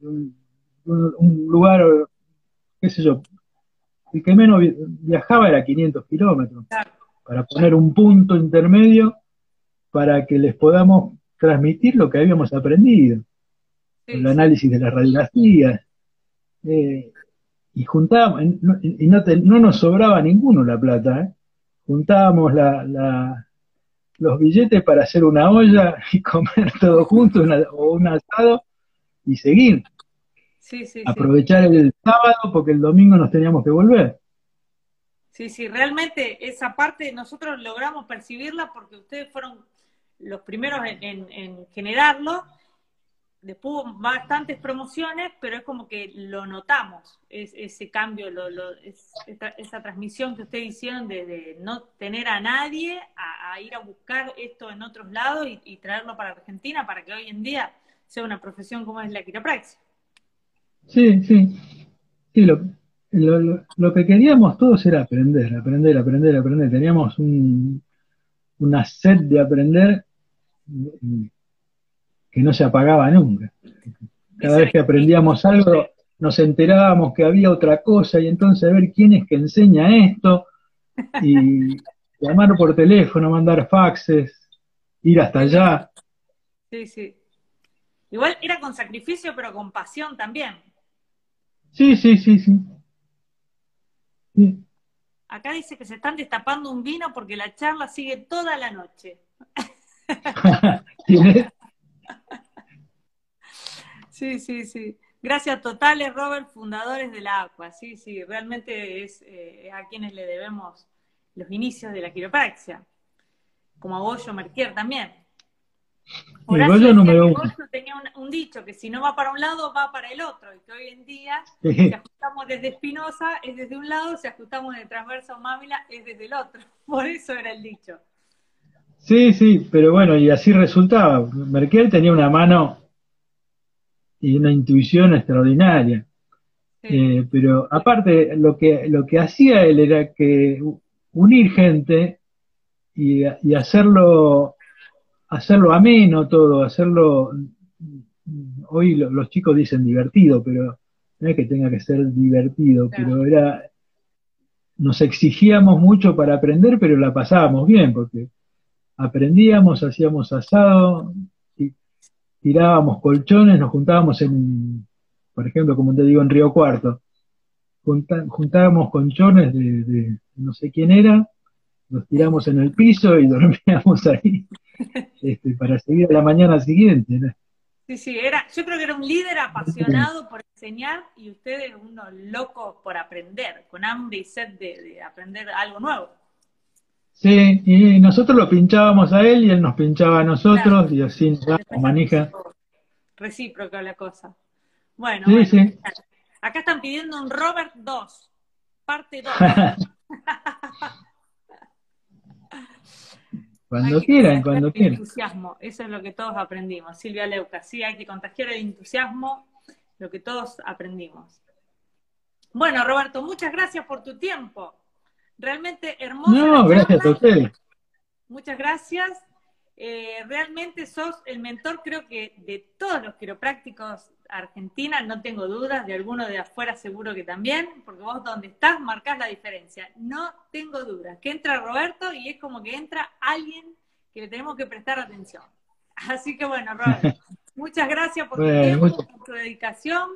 un, lugar, qué sé yo, el que menos viajaba era 500 kilómetros, para poner un punto intermedio para que les podamos transmitir lo que habíamos aprendido, el análisis de las radiografías. Eh, y juntábamos, y no, no, nos sobraba ninguno la plata, ¿eh? juntábamos la, los billetes para hacer una olla y comer todo junto o un asado y seguir. Aprovechar el sábado porque el domingo nos teníamos que volver. Sí, sí, realmente esa parte nosotros logramos percibirla porque ustedes fueron los primeros en, generarlo. Después hubo bastantes promociones, pero es como que lo notamos, ese cambio, lo, esa transmisión que ustedes hicieron de, no tener a nadie a, ir a buscar esto en otros lados y, traerlo para Argentina para que hoy en día sea una profesión como es la quiropraxia. Sí, sí. Sí, lo, lo, que queríamos todos era aprender, aprender, aprender, aprender. Teníamos un, una sed de aprender que no se apagaba nunca. Cada vez que aprendíamos algo, nos enterábamos que había otra cosa y entonces a ver quién es que enseña esto y llamar por teléfono, mandar faxes, ir hasta allá. Sí, sí. Igual era con sacrificio, pero con pasión también. Sí, sí, sí, sí. Acá dice que se están destapando un vino porque la charla sigue toda la noche. sí, sí, sí. Gracias totales, Robert, fundadores de la ACUA. Sí, sí, realmente es eh, a quienes le debemos los inicios de la quiropraxia. Como a Goyo Merquier también. Horacio número tenía un, dicho que si no va para un lado, va para el otro, y que hoy en día, si ajustamos desde Espinosa, es desde un lado, si ajustamos de transverso Mávila, es desde el otro. Por eso era el dicho. Sí, sí, pero bueno, y así resultaba. Merkel tenía una mano y una intuición extraordinaria. Eh, pero aparte, lo que, lo que hacía él era que unir gente y, y hacerlo hacerlo ameno todo, hacerlo, hoy los chicos dicen divertido, pero no es que tenga que ser divertido, pero era, nos exigíamos mucho para aprender, pero la pasábamos bien, porque aprendíamos, hacíamos asado, tirábamos colchones, nos juntábamos en, por ejemplo, como te digo, en Río Cuarto, juntábamos colchones de no sé quién era, los tiramos en el piso y dormíamos ahí. Este, para seguir a la mañana siguiente. Sí, sí, era, yo creo que era un líder apasionado por enseñar y ustedes unos locos por aprender, con hambre y sed de, aprender algo nuevo. Sí, y nosotros lo pinchábamos a él y él nos pinchaba a nosotros y así ya manija. Recíproca la cosa. Bueno, acá están pidiendo un Robert 2, parte 2. Cuando quieran, cuando quieran. entusiasmo, eso es lo que todos aprendimos. Silvia Leuca, sí, hay que contagiar el entusiasmo, lo que todos aprendimos. Bueno, Roberto, muchas gracias por tu tiempo. Realmente hermoso. No, gracias a ustedes. Muchas gracias. Eh, realmente sos el mentor, creo que de todos los quiroprácticos Argentina, no tengo dudas, de alguno de afuera seguro que también, porque vos donde estás marcás la diferencia. No tengo dudas, que entra Roberto y es como que entra alguien que le tenemos que prestar atención. Así que bueno, Roberto, muchas gracias por tu tiempo, por tu dedicación.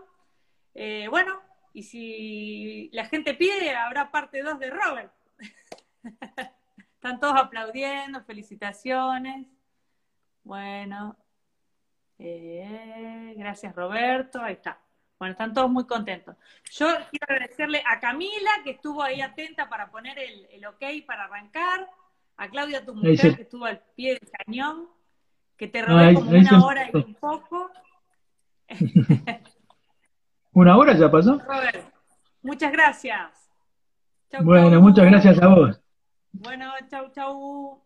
Eh, bueno, y si la gente pide, habrá parte 2 de Robert. Están todos aplaudiendo, felicitaciones. Bueno, eh, gracias Roberto, ahí está. Bueno, están todos muy contentos. Yo quiero agradecerle a Camila, que estuvo ahí atenta para poner el, ok para arrancar, a Claudia, tu mujer, que estuvo al pie del cañón, que te robé como una hora y un poco. ¿Una hora ya pasó? Robert, muchas gracias. bueno, muchas gracias a vos. Bueno, chau, chau.